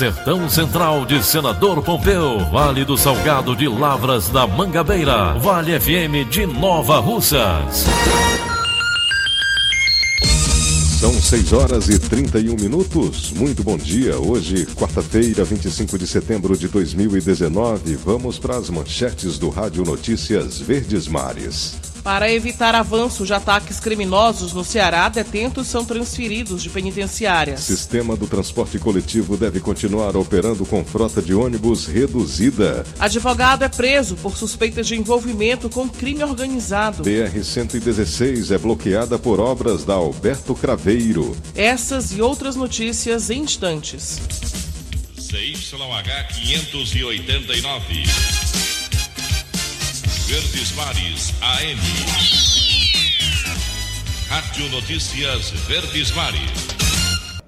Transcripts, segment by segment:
Sertão Central de Senador Pompeu, Vale do Salgado de Lavras da Mangabeira, Vale FM de Nova Russas. São 6 horas e 31 minutos. Muito bom dia. Hoje, quarta-feira, 25 de setembro de 2019. Vamos para as manchetes do Rádio Notícias Verdes Mares. Para evitar avanço de ataques criminosos no Ceará, detentos são transferidos de penitenciárias. Sistema do transporte coletivo deve continuar operando com frota de ônibus reduzida. Advogado é preso por suspeitas de envolvimento com crime organizado. BR-116 é bloqueada por obras da Alberto Craveiro. Essas e outras notícias em instantes. CYH 589. Verdes Mares AM. Rádio Notícias Verdes Mares.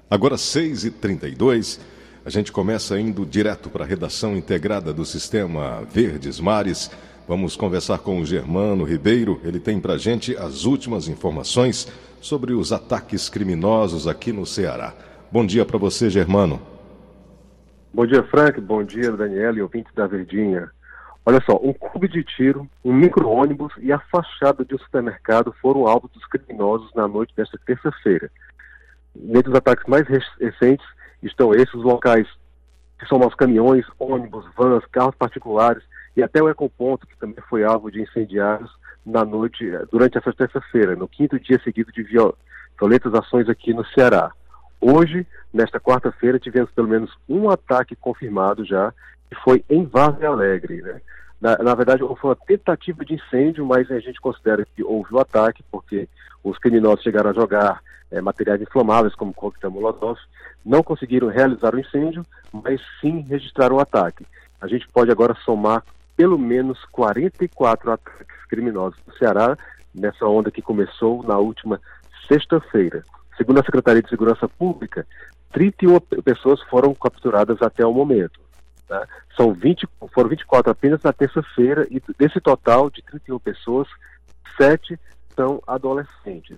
Agora 6h32, a gente começa indo direto para a redação integrada do sistema Verdes Mares. Vamos conversar com o Germano Ribeiro. Ele tem para gente as últimas informações sobre os ataques criminosos aqui no Ceará. Bom dia para você, Germano. Bom dia, Frank. Bom dia, Daniela e ouvintes da Verdinha. Olha só, um clube de tiro, um micro-ônibus e a fachada de um supermercado foram alvo dos criminosos na noite desta terça-feira. Dentre os ataques mais recentes estão esses locais que são os caminhões, ônibus, vans, carros particulares e até o Ecoponto, que também foi alvo de incendiários na noite, durante essa terça-feira, no quinto dia seguido de violentas ações aqui no Ceará. Hoje, nesta quarta-feira, tivemos pelo menos um ataque confirmado já, que foi em Vargem Alegre. Né? Na, na, verdade, foi uma tentativa de incêndio, mas a gente considera que houve o ataque, porque os criminosos chegaram a jogar é, materiais inflamáveis, como coquetel molotov, não conseguiram realizar o incêndio, mas sim registraram o ataque. A gente pode agora somar pelo menos 44 ataques criminosos no Ceará, nessa onda que começou na última sexta-feira. Segundo a Secretaria de Segurança Pública, 31 pessoas foram capturadas até o momento. Tá? São 20, foram 24 apenas na terça-feira e desse total de 31 pessoas, 7 são adolescentes.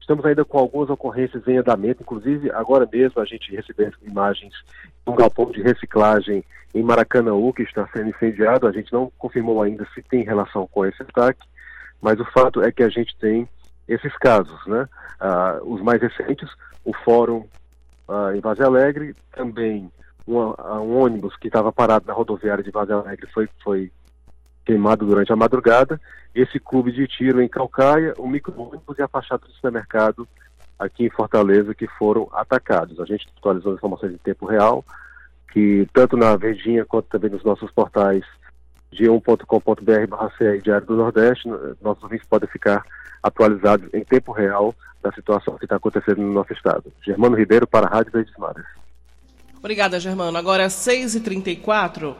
Estamos ainda com algumas ocorrências em andamento, inclusive agora mesmo a gente recebeu imagens de um galpão de reciclagem em Maracanãú que está sendo incendiado. A gente não confirmou ainda se tem relação com esse ataque, mas o fato é que a gente tem esses casos, né? Ah, os mais recentes, o Fórum ah, em Vaz Alegre, também um ônibus que estava parado na rodoviária de Vaz Alegre foi, foi queimado durante a madrugada. Esse clube de tiro em Calcaia, o micro-ônibus e a fachada do supermercado aqui em Fortaleza que foram atacados. A gente atualizou as informações em tempo real, que tanto na Verdinha quanto também nos nossos portais g1.com.br barra Diário do Nordeste, nossos ouvintes podem ficar atualizados em tempo real da situação que está acontecendo no nosso estado. Germano Ribeiro para a Rádio Verdes Mares. Obrigada, Germano. Agora é 6h34.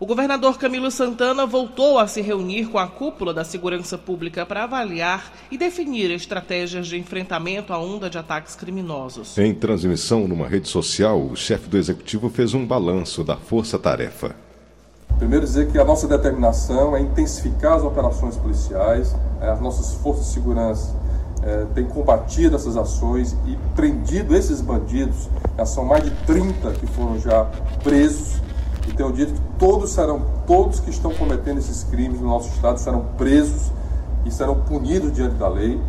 O governador Camilo Santana voltou a se reunir com a cúpula da segurança pública para avaliar e definir estratégias de enfrentamento à onda de ataques criminosos. Em transmissão numa rede social, o chefe do executivo fez um balanço da força-tarefa. Primeiro, dizer que a nossa determinação é intensificar as operações policiais, é, as nossas forças de segurança é, têm combatido essas ações e prendido esses bandidos. Já são mais de 30 que foram já presos e tenho dito que todos serão, todos que estão cometendo esses crimes no nosso estado serão presos e serão punidos diante da lei.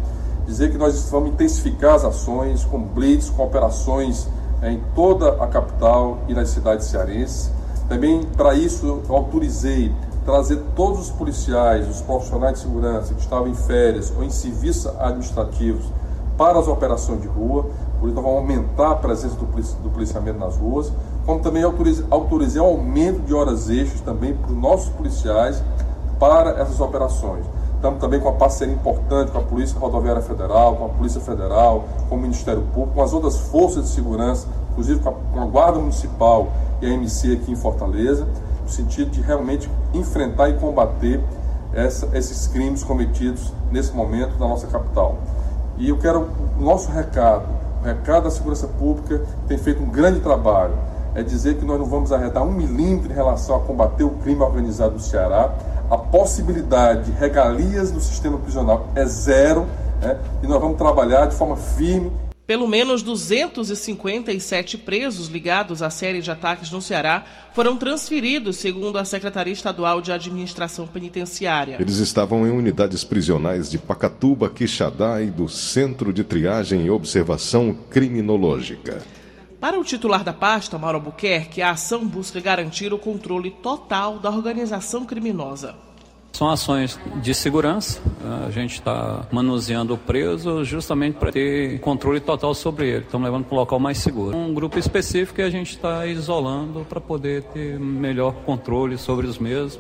Dizer que nós vamos intensificar as ações com blitz, com operações é, em toda a capital e nas cidades cearenses. Também, para isso, autorizei trazer todos os policiais, os profissionais de segurança que estavam em férias ou em serviços administrativos para as operações de rua, por isso vamos aumentar a presença do, do policiamento nas ruas, como também autorizei, autorizei aumento de horas extras também para os nossos policiais para essas operações. Estamos também com uma parceria importante com a Polícia Rodoviária Federal, com a Polícia Federal, com o Ministério Público, com as outras forças de segurança, inclusive com a, com a Guarda Municipal e a MC aqui em Fortaleza, no sentido de realmente enfrentar e combater essa, esses crimes cometidos nesse momento na nossa capital. E eu quero o nosso recado, o recado da segurança pública tem feito um grande trabalho, é dizer que nós não vamos arredar um milímetro em relação a combater o crime organizado no Ceará. A possibilidade de regalias no sistema prisional é zero, né? e nós vamos trabalhar de forma firme pelo menos 257 presos ligados à série de ataques no Ceará foram transferidos, segundo a Secretaria Estadual de Administração Penitenciária. Eles estavam em unidades prisionais de Pacatuba, Quixadá e do Centro de Triagem e Observação Criminológica. Para o titular da pasta, Mauro Albuquerque, a ação busca garantir o controle total da organização criminosa. São ações de segurança. A gente está manuseando o preso justamente para ter controle total sobre ele. Estamos levando para um local mais seguro. Um grupo específico que a gente está isolando para poder ter melhor controle sobre os mesmos,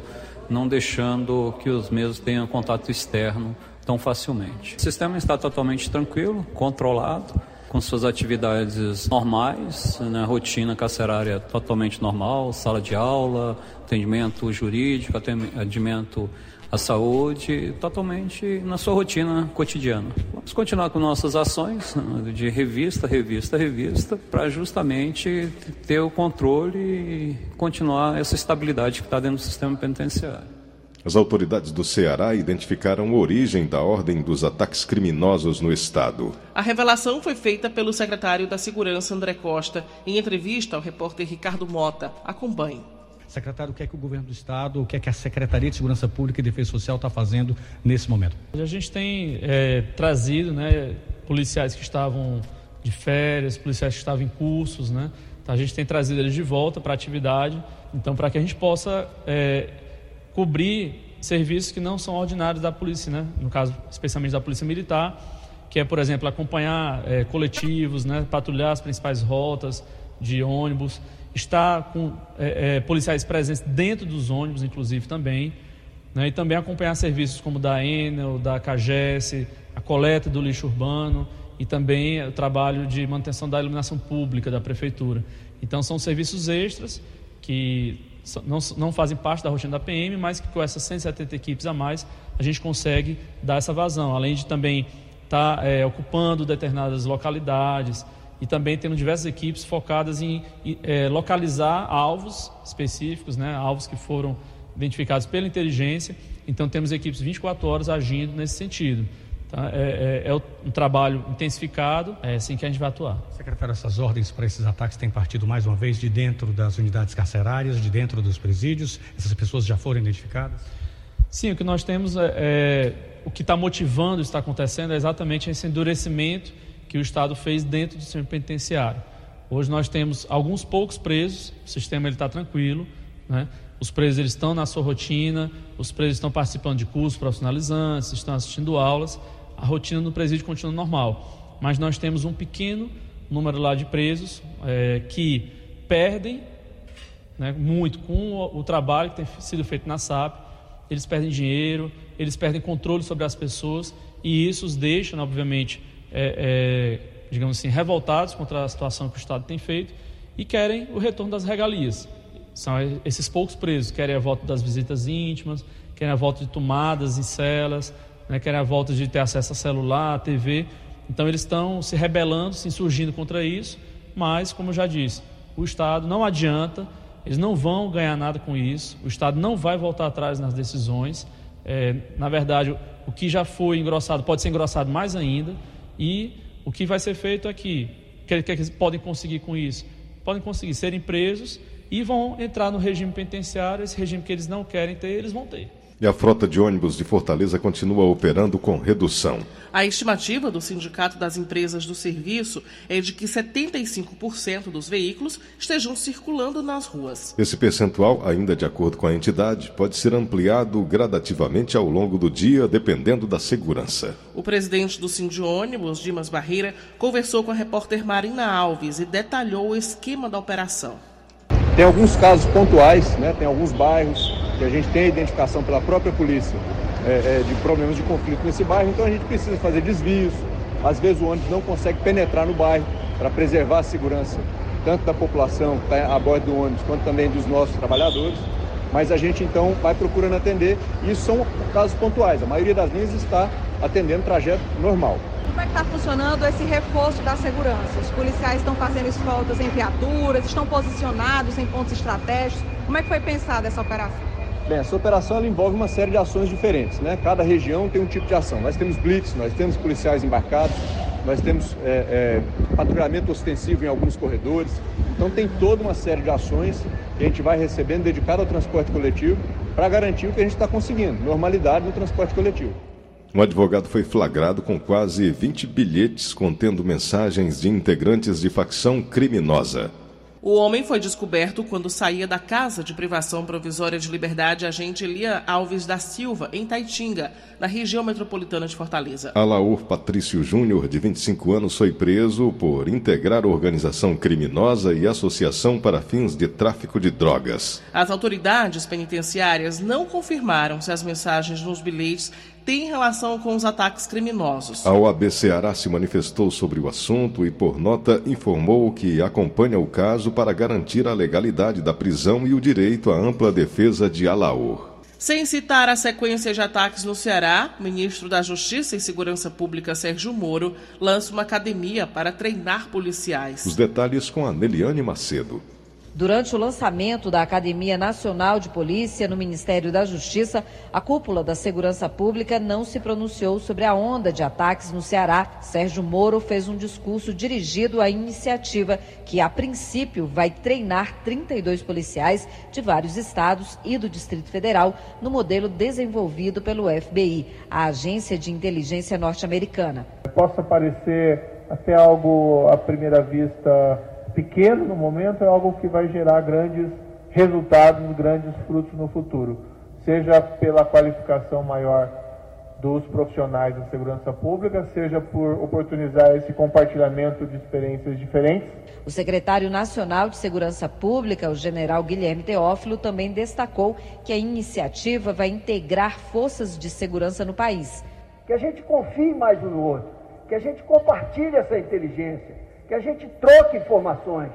não deixando que os mesmos tenham contato externo tão facilmente. O sistema está totalmente tranquilo, controlado com suas atividades normais, né, rotina carcerária totalmente normal, sala de aula, atendimento jurídico, atendimento à saúde, totalmente na sua rotina cotidiana. Vamos continuar com nossas ações né, de revista, revista, revista, para justamente ter o controle e continuar essa estabilidade que está dentro do sistema penitenciário. As autoridades do Ceará identificaram a origem da ordem dos ataques criminosos no estado. A revelação foi feita pelo secretário da Segurança, André Costa, em entrevista ao repórter Ricardo Mota. Acompanhe. Secretário, o que é que o governo do estado, o que é que a Secretaria de Segurança Pública e Defesa Social está fazendo nesse momento? A gente tem é, trazido né, policiais que estavam de férias, policiais que estavam em cursos, né? Então, a gente tem trazido eles de volta para a atividade, então para que a gente possa é, cobrir serviços que não são ordinários da polícia, né? no caso, especialmente da polícia militar, que é, por exemplo, acompanhar é, coletivos, né? patrulhar as principais rotas de ônibus, estar com é, é, policiais presentes dentro dos ônibus, inclusive, também, né? e também acompanhar serviços como da Enel, da CAGES, a coleta do lixo urbano e também o trabalho de manutenção da iluminação pública da prefeitura. Então, são serviços extras que não, não fazem parte da rotina da PM, mas que com essas 170 equipes a mais a gente consegue dar essa vazão, além de também estar tá, é, ocupando determinadas localidades e também tendo diversas equipes focadas em é, localizar alvos específicos, né, alvos que foram identificados pela inteligência. Então temos equipes 24 horas agindo nesse sentido. Tá? É, é, é, um trabalho intensificado, é assim que a gente vai atuar. Secretário, essas ordens para esses ataques têm partido mais uma vez de dentro das unidades carcerárias, de dentro dos presídios? Essas pessoas já foram identificadas? Sim, o que nós temos é, é o que está motivando isso está acontecendo é exatamente esse endurecimento que o Estado fez dentro do sistema penitenciário. Hoje nós temos alguns poucos presos, o sistema está tranquilo, né? Os presos eles estão na sua rotina, os presos estão participando de cursos profissionalizantes, estão assistindo aulas, a rotina no presídio continua normal. Mas nós temos um pequeno número lá de presos é, que perdem né, muito com o, o, trabalho que tem sido feito na SAP. Eles perdem dinheiro, eles perdem controle sobre as pessoas e isso os deixa, obviamente, é, é, digamos assim, revoltados contra a situação que o Estado tem feito e querem o retorno das regalias. São esses poucos presos, querem a volta das visitas íntimas, querem a volta de tomadas em celas, né, querem a volta de ter acesso a celular, a TV. Então eles estão se rebelando, se insurgindo contra isso, mas, como eu já disse, o Estado não adianta, eles não vão ganhar nada com isso, o Estado não vai voltar atrás nas decisões. É, na verdade, o que já foi engrossado pode ser engrossado mais ainda, e o que vai ser feito aqui, o que, que eles podem conseguir com isso? Podem conseguir serem presos e vão entrar no regime penitenciário, esse regime que eles não querem ter, eles vão ter. E a frota de ônibus de Fortaleza continua operando com redução. A estimativa do Sindicato das Empresas do Serviço é de que 75% dos veículos estejam circulando nas ruas. Esse percentual, ainda de acordo com a entidade, pode ser ampliado gradativamente ao longo do dia, dependendo da segurança. O presidente do Ônibus, Dimas Barreira, conversou com a repórter Marina Alves e detalhou o esquema da operação. Tem alguns casos pontuais, né? tem alguns bairros que a gente tem a identificação pela própria polícia é, é, de problemas de conflito nesse bairro, então a gente precisa fazer desvios. Às vezes o ônibus não consegue penetrar no bairro para preservar a segurança, tanto da população que está a bordo do ônibus, quanto também dos nossos trabalhadores. Mas a gente então vai procurando atender, e isso são casos pontuais. A maioria das linhas está atendendo trajeto normal. Como é que está funcionando esse reforço da segurança? Os policiais estão fazendo escoltas em viaturas, estão posicionados em pontos estratégicos. Como é que foi pensada essa operação? Bem, essa operação envolve uma série de ações diferentes, né? Cada região tem um tipo de ação. Nós temos blitz, nós temos policiais embarcados, nós temos é, é, patrulhamento ostensivo em alguns corredores. Então tem toda uma série de ações que a gente vai recebendo dedicado ao transporte coletivo para garantir o que a gente está conseguindo, normalidade no transporte coletivo. Um advogado foi flagrado com quase 20 bilhetes contendo mensagens de integrantes de facção criminosa. O homem foi descoberto quando saía da casa de privação provisória de liberdade agente Elia Alves da Silva, em Taitinga, na região metropolitana de Fortaleza. Alaor Patrício Júnior, de 25 anos, foi preso por integrar organização criminosa e associação para fins de tráfico de drogas. As autoridades penitenciárias não confirmaram se as mensagens nos bilhetes tem relação com os ataques criminosos. A OAB Ceará se manifestou sobre o assunto e, por nota, informou que acompanha o caso para garantir a legalidade da prisão e o direito à ampla defesa de Alaor. Sem citar a sequência de ataques no Ceará, o ministro da Justiça e Segurança Pública, Sérgio Moro, lança uma academia para treinar policiais. Os detalhes com a Neliane Macedo. Durante o lançamento da Academia Nacional de Polícia no Ministério da Justiça, a cúpula da Segurança Pública não se pronunciou sobre a onda de ataques no Ceará. Sérgio Moro fez um discurso dirigido à iniciativa, que a princípio vai treinar 32 policiais de vários estados e do Distrito Federal no modelo desenvolvido pelo FBI, a agência de inteligência norte-americana. Possa parecer até algo à primeira vista pequeno no momento é algo que vai gerar grandes resultados, grandes frutos no futuro, seja pela qualificação maior dos profissionais da segurança pública, seja por oportunizar esse compartilhamento de experiências diferentes. O secretário nacional de Segurança Pública, o general Guilherme Teófilo, também destacou que a iniciativa vai integrar forças de segurança no país. Que a gente confie mais um no outro, que a gente compartilhe essa inteligência, que a gente troque informações,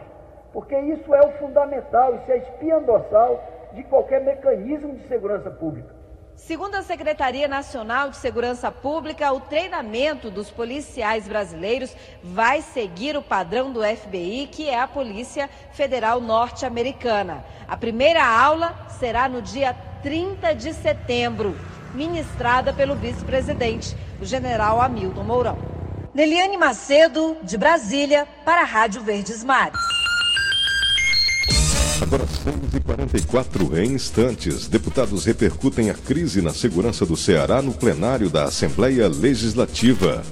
porque isso é o fundamental, isso é a espinha dorsal de qualquer mecanismo de segurança pública. Segundo a Secretaria Nacional de Segurança Pública, o treinamento dos policiais brasileiros vai seguir o padrão do FBI, que é a Polícia Federal Norte-Americana. A primeira aula será no dia 30 de setembro, ministrada pelo vice-presidente, o general Hamilton Mourão. Neliane Macedo, de Brasília, para a Rádio Verdes Mares. Agora 6h44 em instantes. Deputados repercutem a crise na segurança do Ceará no plenário da Assembleia Legislativa.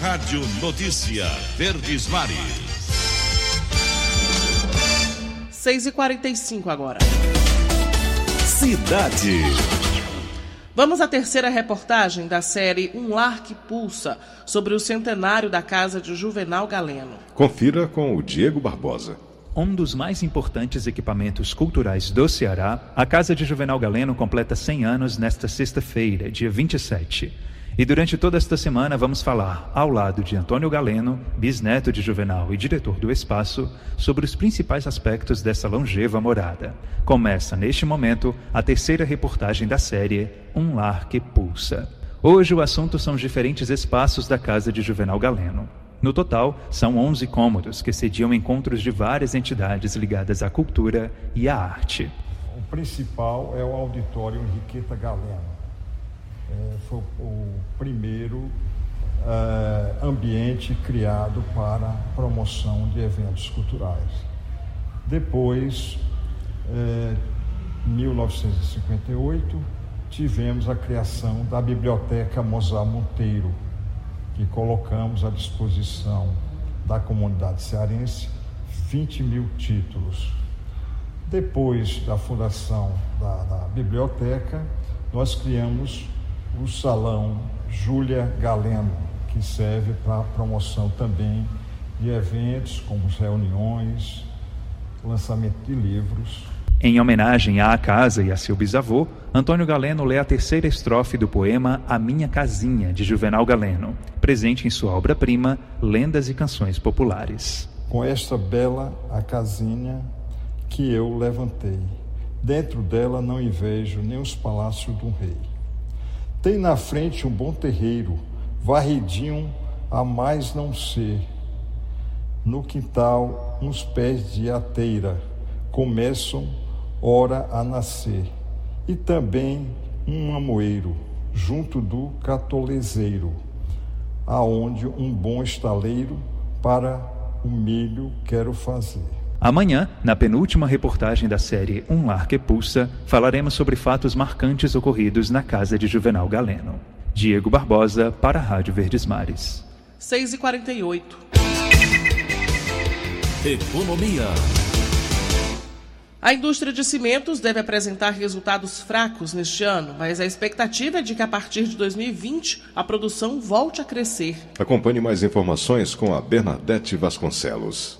Rádio Notícia Verdes Mares. 6h45 agora. Cidade. Vamos à terceira reportagem da série Um Lar que Pulsa, sobre o centenário da casa de Juvenal Galeno. Confira com o Diego Barbosa. Um dos mais importantes equipamentos culturais do Ceará, a Casa de Juvenal Galeno completa 100 anos nesta sexta-feira, dia 27. E durante toda esta semana vamos falar, ao lado de Antônio Galeno, bisneto de Juvenal e diretor do Espaço, sobre os principais aspectos dessa longeva morada. Começa neste momento a terceira reportagem da série Um Lar que Pulsa. Hoje o assunto são os diferentes espaços da casa de Juvenal Galeno. No total, são 11 cômodos que sediam encontros de várias entidades ligadas à cultura e à arte. O principal é o auditório Henriqueta Galeno foi o primeiro eh, ambiente criado para promoção de eventos culturais. Depois, eh, em 1958, tivemos a criação da Biblioteca Mozart Monteiro, que colocamos à disposição da comunidade cearense 20 mil títulos. Depois da fundação da, da biblioteca, nós criamos o Salão Júlia Galeno, que serve para promoção também de eventos como reuniões, lançamento de livros. Em homenagem à casa e a seu bisavô, Antônio Galeno lê a terceira estrofe do poema A Minha Casinha, de Juvenal Galeno, presente em sua obra-prima Lendas e Canções Populares. Com esta bela a casinha que eu levantei, dentro dela não invejo nem os palácios um rei. Tem na frente um bom terreiro, varridinho a mais não ser. No quintal, uns pés de ateira começam ora a nascer. E também um amoeiro, junto do catolezeiro, aonde um bom estaleiro para o milho quero fazer. Amanhã, na penúltima reportagem da série Um Lar que Pulsa, falaremos sobre fatos marcantes ocorridos na casa de Juvenal Galeno. Diego Barbosa, para a Rádio Verdes Mares. 6 e 48 Economia. A indústria de cimentos deve apresentar resultados fracos neste ano, mas a expectativa é de que a partir de 2020 a produção volte a crescer. Acompanhe mais informações com a Bernadette Vasconcelos.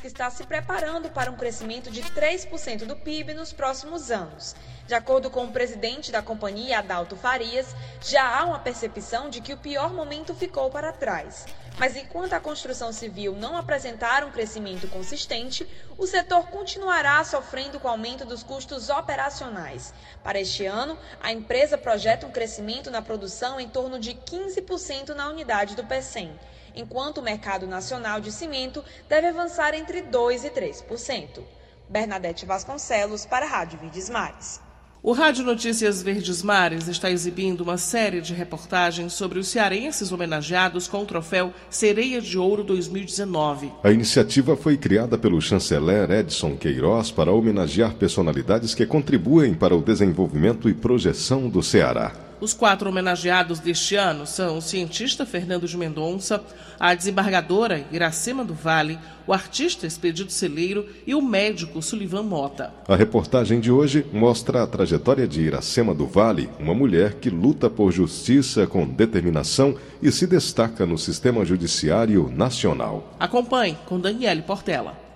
Que está se preparando para um crescimento de 3% do PIB nos próximos anos. De acordo com o presidente da companhia, Adalto Farias, já há uma percepção de que o pior momento ficou para trás. Mas enquanto a construção civil não apresentar um crescimento consistente, o setor continuará sofrendo com o aumento dos custos operacionais. Para este ano, a empresa projeta um crescimento na produção em torno de 15% na unidade do PECEM, enquanto o mercado nacional de cimento deve avançar entre 2% e 3%. Bernadette Vasconcelos, para a Rádio Vides Mares. O Rádio Notícias Verdes Mares está exibindo uma série de reportagens sobre os cearenses homenageados com o troféu Sereia de Ouro 2019. A iniciativa foi criada pelo chanceler Edson Queiroz para homenagear personalidades que contribuem para o desenvolvimento e projeção do Ceará. Os quatro homenageados deste ano são o cientista Fernando de Mendonça, a desembargadora Iracema do Vale, o artista Expedito Celeiro e o médico Sullivan Mota. A reportagem de hoje mostra a trajetória de Iracema do Vale, uma mulher que luta por justiça com determinação e se destaca no sistema judiciário nacional. Acompanhe com Daniele Portela.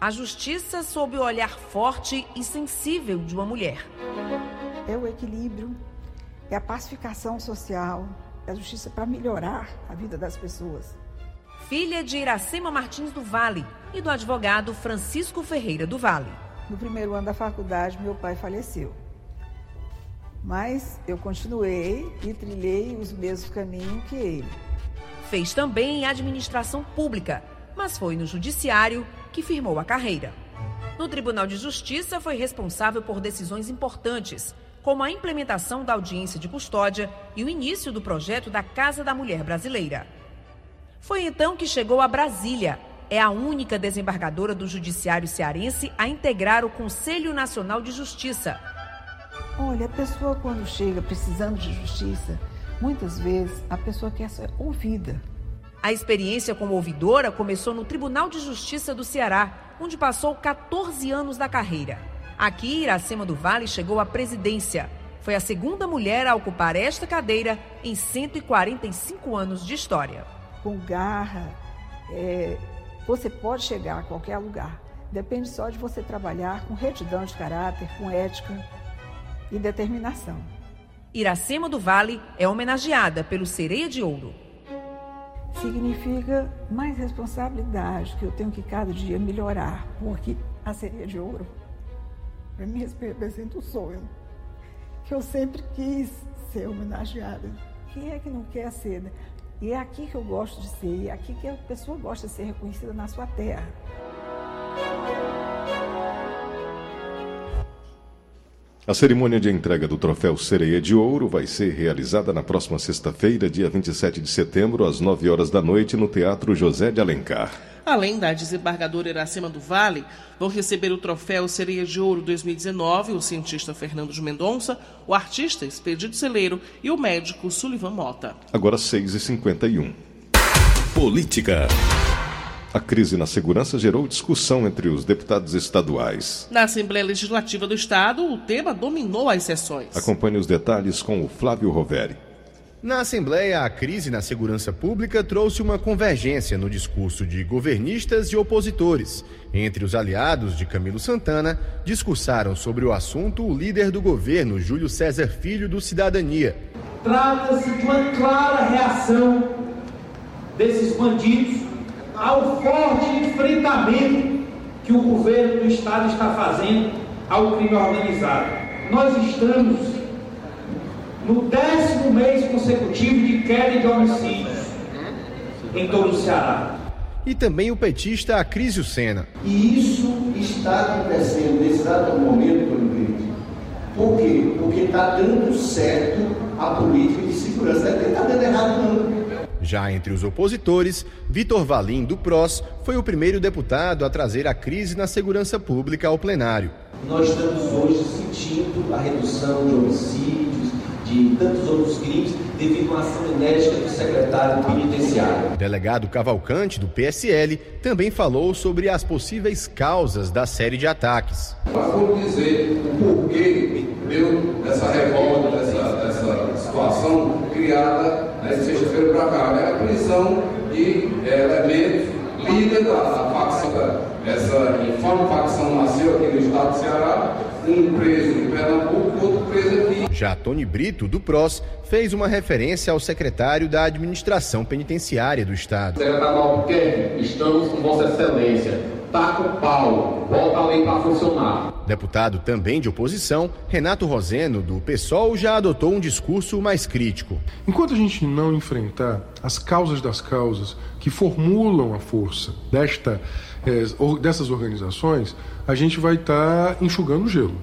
A justiça sob o olhar forte e sensível de uma mulher. É o equilíbrio, é a pacificação social, é a justiça para melhorar a vida das pessoas. Filha de Iracema Martins do Vale e do advogado Francisco Ferreira do Vale. No primeiro ano da faculdade, meu pai faleceu. Mas eu continuei e trilhei os mesmos caminhos que ele. Fez também administração pública, mas foi no judiciário que firmou a carreira. No Tribunal de Justiça, foi responsável por decisões importantes, como a implementação da audiência de custódia e o início do projeto da Casa da Mulher Brasileira. Foi então que chegou a Brasília. É a única desembargadora do Judiciário cearense a integrar o Conselho Nacional de Justiça. Olha, a pessoa quando chega precisando de justiça, muitas vezes a pessoa quer ser ouvida. A experiência como ouvidora começou no Tribunal de Justiça do Ceará, onde passou 14 anos da carreira. Aqui, Iracema do Vale chegou à presidência. Foi a segunda mulher a ocupar esta cadeira em 145 anos de história. Com garra, é, você pode chegar a qualquer lugar. Depende só de você trabalhar com retidão de caráter, com ética e determinação. Iracema do Vale é homenageada pelo Sereia de Ouro significa mais responsabilidade, que eu tenho que cada dia melhorar, porque a sereia de ouro, para mim, representa o sonho, que eu sempre quis ser homenageada. Quem é que não quer ser? Né? E é aqui que eu gosto de ser, é aqui que a pessoa gosta de ser reconhecida na sua terra. A cerimônia de entrega do troféu Sereia de Ouro vai ser realizada na próxima sexta-feira, dia 27 de setembro, às 9 horas da noite, no Teatro José de Alencar. Além da desembargadora Iracema do Vale, vão receber o troféu Sereia de Ouro 2019 o cientista Fernando de Mendonça, o artista Expedito Celeiro e o médico Sullivan Mota. Agora 6h51. Política. A crise na segurança gerou discussão entre os deputados estaduais. Na Assembleia Legislativa do Estado, o tema dominou as sessões. Acompanhe os detalhes com o Flávio Roveri. Na Assembleia, a crise na segurança pública trouxe uma convergência no discurso de governistas e opositores. Entre os aliados de Camilo Santana, discursaram sobre o assunto o líder do governo, Júlio César Filho, do Cidadania. Trata-se de uma clara reação desses bandidos ao forte enfrentamento que o governo do Estado está fazendo ao crime organizado. Nós estamos no décimo mês consecutivo de queda de homicídios em todo o Ceará. E também o petista Acrísio Sena. E isso está acontecendo nesse exato momento, Oliveira. Por quê? Porque está dando certo a política de segurança. Não está dando errado, não. Já entre os opositores, Vitor Valim, do PROS, foi o primeiro deputado a trazer a crise na segurança pública ao plenário. Nós estamos hoje sentindo a redução de homicídios, de tantos outros crimes, devido a uma ação enérgica do secretário penitenciário. O delegado Cavalcante, do PSL, também falou sobre as possíveis causas da série de ataques. Vamos dizer o porquê deu dessa revolta, dessa, dessa situação criada né, sexta-feira para cá. É a prisão de é, elementos líder da facção, essa informe facção nasceu aqui no estado do Ceará, um preso em Pernambuco, outro preso aqui. Já Tony Brito, do PROS, fez uma referência ao secretário da Administração Penitenciária do Estado. Secretário Albuquerque, estamos com Vossa Excelência. Taca o pau, volta a lei para funcionar. Deputado também de oposição, Renato Roseno, do PSOL, já adotou um discurso mais crítico. Enquanto a gente não enfrentar as causas das causas que formulam a força desta, eh, dessas organizações, a gente vai estar tá enxugando gelo.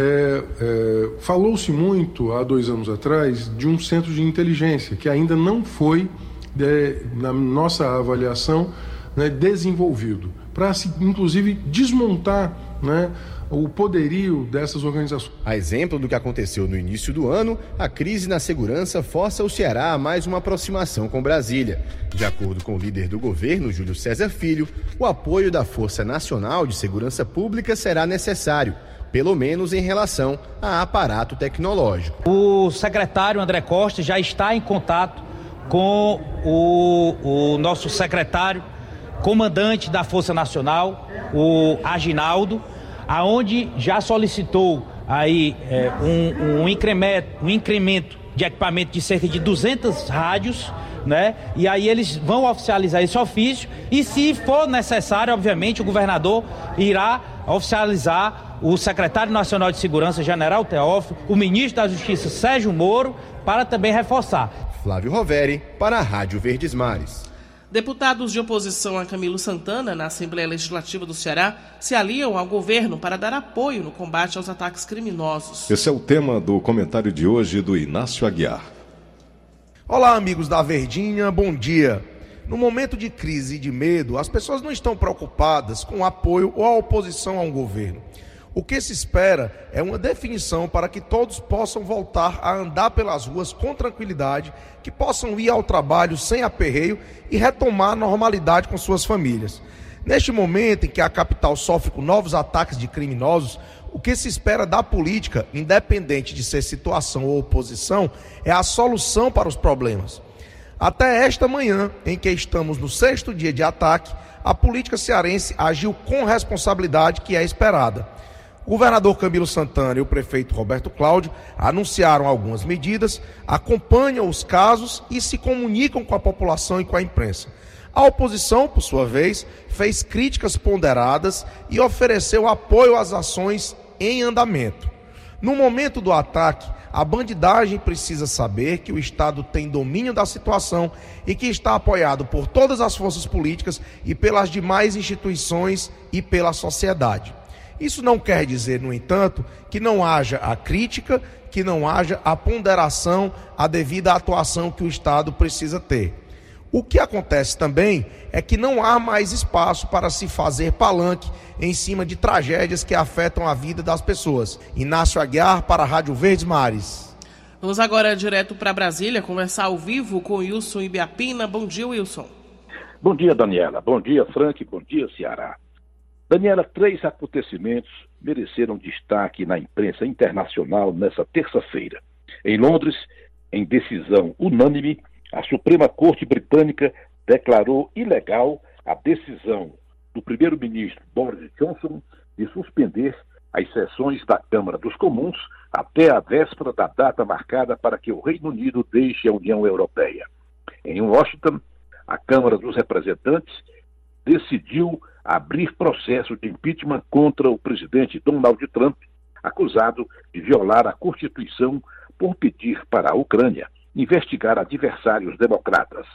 É, é, Falou-se muito há dois anos atrás de um centro de inteligência que ainda não foi, na nossa avaliação, né, desenvolvido para, inclusive, desmontar né, o poderio dessas organizações. A exemplo do que aconteceu no início do ano, a crise na segurança força o Ceará a mais uma aproximação com Brasília. De acordo com o líder do governo, Júlio César Filho, o apoio da Força Nacional de Segurança Pública será necessário pelo menos em relação a aparato tecnológico. O secretário André Costa já está em contato com o, o nosso secretário, comandante da Força Nacional, o Aginaldo, aonde já solicitou aí é, um, um, incremento, um incremento de equipamento de cerca de 200 rádios, né? E aí eles vão oficializar esse ofício e se for necessário, obviamente, o governador irá oficializar o secretário nacional de segurança, General Teófilo, o ministro da Justiça, Sérgio Moro, para também reforçar. Flávio Roveri, para a Rádio Verdes Mares. Deputados de oposição a Camilo Santana, na Assembleia Legislativa do Ceará, se aliam ao governo para dar apoio no combate aos ataques criminosos. Esse é o tema do comentário de hoje do Inácio Aguiar. Olá, amigos da Verdinha, bom dia. No momento de crise e de medo, as pessoas não estão preocupadas com o apoio ou a oposição a um governo. O que se espera é uma definição para que todos possam voltar a andar pelas ruas com tranquilidade, que possam ir ao trabalho sem aperreio e retomar a normalidade com suas famílias. Neste momento em que a capital sofre com novos ataques de criminosos, o que se espera da política, independente de ser situação ou oposição, é a solução para os problemas. Até esta manhã, em que estamos no sexto dia de ataque, a política cearense agiu com responsabilidade que é esperada. O governador Camilo Santana e o prefeito Roberto Cláudio anunciaram algumas medidas, acompanham os casos e se comunicam com a população e com a imprensa. A oposição, por sua vez, fez críticas ponderadas e ofereceu apoio às ações em andamento. No momento do ataque, a bandidagem precisa saber que o Estado tem domínio da situação e que está apoiado por todas as forças políticas e pelas demais instituições e pela sociedade. Isso não quer dizer, no entanto, que não haja a crítica, que não haja a ponderação, a devida atuação que o Estado precisa ter. O que acontece também é que não há mais espaço para se fazer palanque em cima de tragédias que afetam a vida das pessoas. Inácio Aguiar para a Rádio Verdes Mares. Vamos agora direto para Brasília conversar ao vivo com Wilson Ibiapina. Bom dia, Wilson. Bom dia, Daniela. Bom dia, Frank. Bom dia, Ceará. Daniela, três acontecimentos mereceram destaque na imprensa internacional nessa terça-feira. Em Londres, em decisão unânime, a Suprema Corte Britânica declarou ilegal a decisão do primeiro-ministro Boris Johnson de suspender as sessões da Câmara dos Comuns até a véspera da data marcada para que o Reino Unido deixe a União Europeia. Em Washington, a Câmara dos Representantes decidiu abrir processo de impeachment contra o presidente Donald Trump, acusado de violar a Constituição por pedir para a Ucrânia investigar adversários democratas.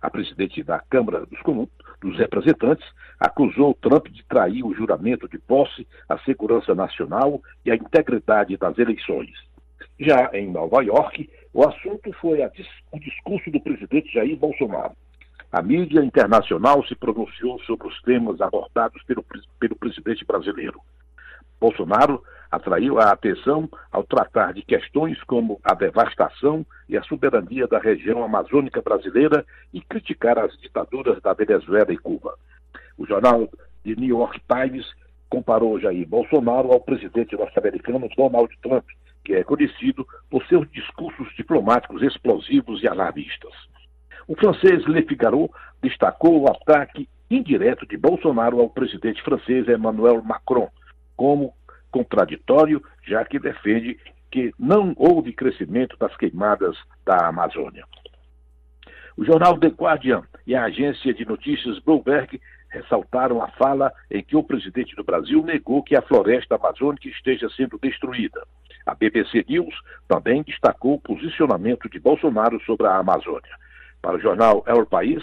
A presidente da Câmara dos, Comuns, dos Representantes acusou Trump de trair o juramento de posse, a segurança nacional e a integridade das eleições. Já em Nova York, o assunto foi dis o discurso do presidente Jair Bolsonaro. A mídia internacional se pronunciou sobre os temas abordados pelo, pelo presidente brasileiro. Bolsonaro atraiu a atenção ao tratar de questões como a devastação e a soberania da região amazônica brasileira e criticar as ditaduras da Venezuela e Cuba. O jornal The New York Times comparou Jair Bolsonaro ao presidente norte-americano Donald Trump, que é conhecido por seus discursos diplomáticos explosivos e alarmistas. O francês Le Figaro destacou o ataque indireto de Bolsonaro ao presidente francês Emmanuel Macron como contraditório, já que defende que não houve crescimento das queimadas da Amazônia. O jornal The Guardian e a agência de notícias Bloomberg ressaltaram a fala em que o presidente do Brasil negou que a floresta amazônica esteja sendo destruída. A BBC News também destacou o posicionamento de Bolsonaro sobre a Amazônia. Para o jornal El País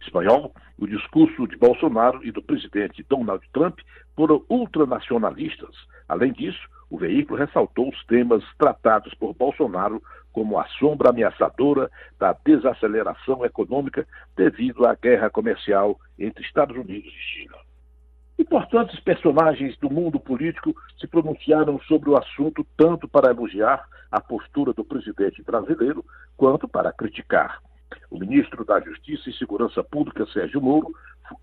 espanhol, o discurso de Bolsonaro e do presidente Donald Trump foram ultranacionalistas. Além disso, o veículo ressaltou os temas tratados por Bolsonaro como a sombra ameaçadora da desaceleração econômica devido à guerra comercial entre Estados Unidos e China. Importantes personagens do mundo político se pronunciaram sobre o assunto tanto para elogiar a postura do presidente brasileiro quanto para criticar. O ministro da Justiça e Segurança Pública, Sérgio Moro,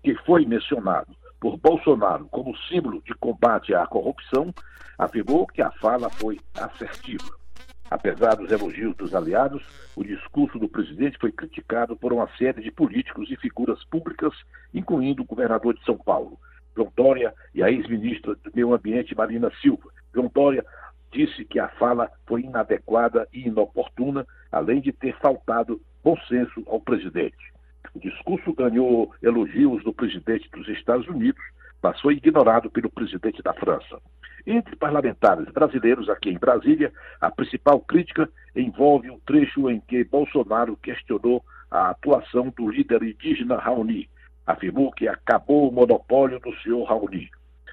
que foi mencionado por Bolsonaro como símbolo de combate à corrupção, afirmou que a fala foi assertiva. Apesar dos elogios dos aliados, o discurso do presidente foi criticado por uma série de políticos e figuras públicas, incluindo o governador de São Paulo, João Dória, e a ex-ministra do Meio Ambiente, Marina Silva. João Dória disse que a fala foi inadequada e inoportuna, além de ter faltado bom senso ao presidente. O discurso ganhou elogios do presidente dos Estados Unidos, mas foi ignorado pelo presidente da França. Entre parlamentares brasileiros aqui em Brasília, a principal crítica envolve um trecho em que Bolsonaro questionou a atuação do líder indígena Raoni. Afirmou que acabou o monopólio do senhor Raoni.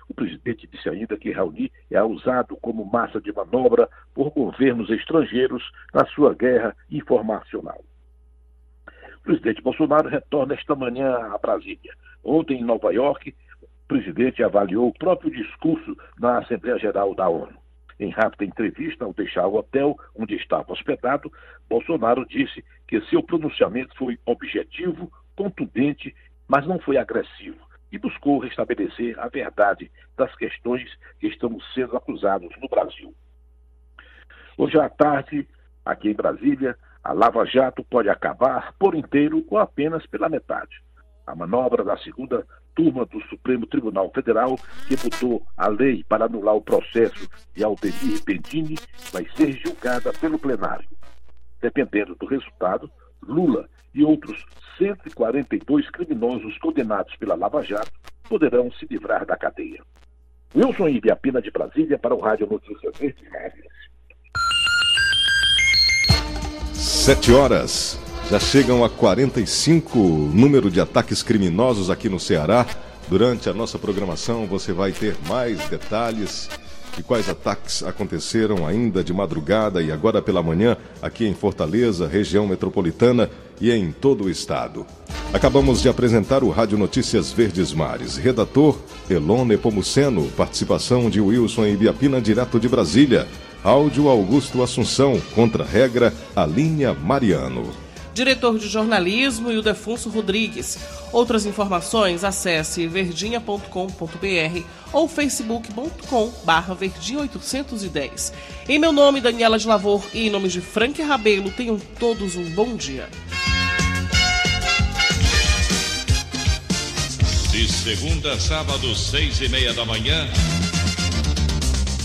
O presidente disse ainda que Raoni é usado como massa de manobra por governos estrangeiros na sua guerra informacional. O presidente Bolsonaro retorna esta manhã a Brasília. Ontem, em Nova York, o presidente avaliou o próprio discurso na Assembleia Geral da ONU. Em rápida entrevista, ao deixar o hotel onde estava hospedado, Bolsonaro disse que seu pronunciamento foi objetivo, contundente, mas não foi agressivo, e buscou restabelecer a verdade das questões que estamos sendo acusados no Brasil. Hoje à tarde, aqui em Brasília, a Lava Jato pode acabar por inteiro ou apenas pela metade. A manobra da segunda turma do Supremo Tribunal Federal, que votou a lei para anular o processo de Aldemir Bendini, vai ser julgada pelo plenário. Dependendo do resultado, Lula e outros 142 criminosos condenados pela Lava Jato poderão se livrar da cadeia. Wilson Ibiapina de Brasília para o Rádio Notícias Verdes Sete horas. Já chegam a 45 número de ataques criminosos aqui no Ceará. Durante a nossa programação você vai ter mais detalhes de quais ataques aconteceram ainda de madrugada e agora pela manhã aqui em Fortaleza, região metropolitana e em todo o estado. Acabamos de apresentar o Rádio Notícias Verdes Mares. Redator Elon Nepomuceno, participação de Wilson Ibiapina, direto de Brasília. Áudio Augusto Assunção, contra-regra Alinha Mariano diretor de jornalismo, e o Defunso Rodrigues. Outras informações, acesse verdinha.com.br ou facebook.com barra verdinha810. Em meu nome, Daniela de Lavor, e em nome de Frank Rabelo, tenham todos um bom dia. De segunda a sábado, seis e meia da manhã,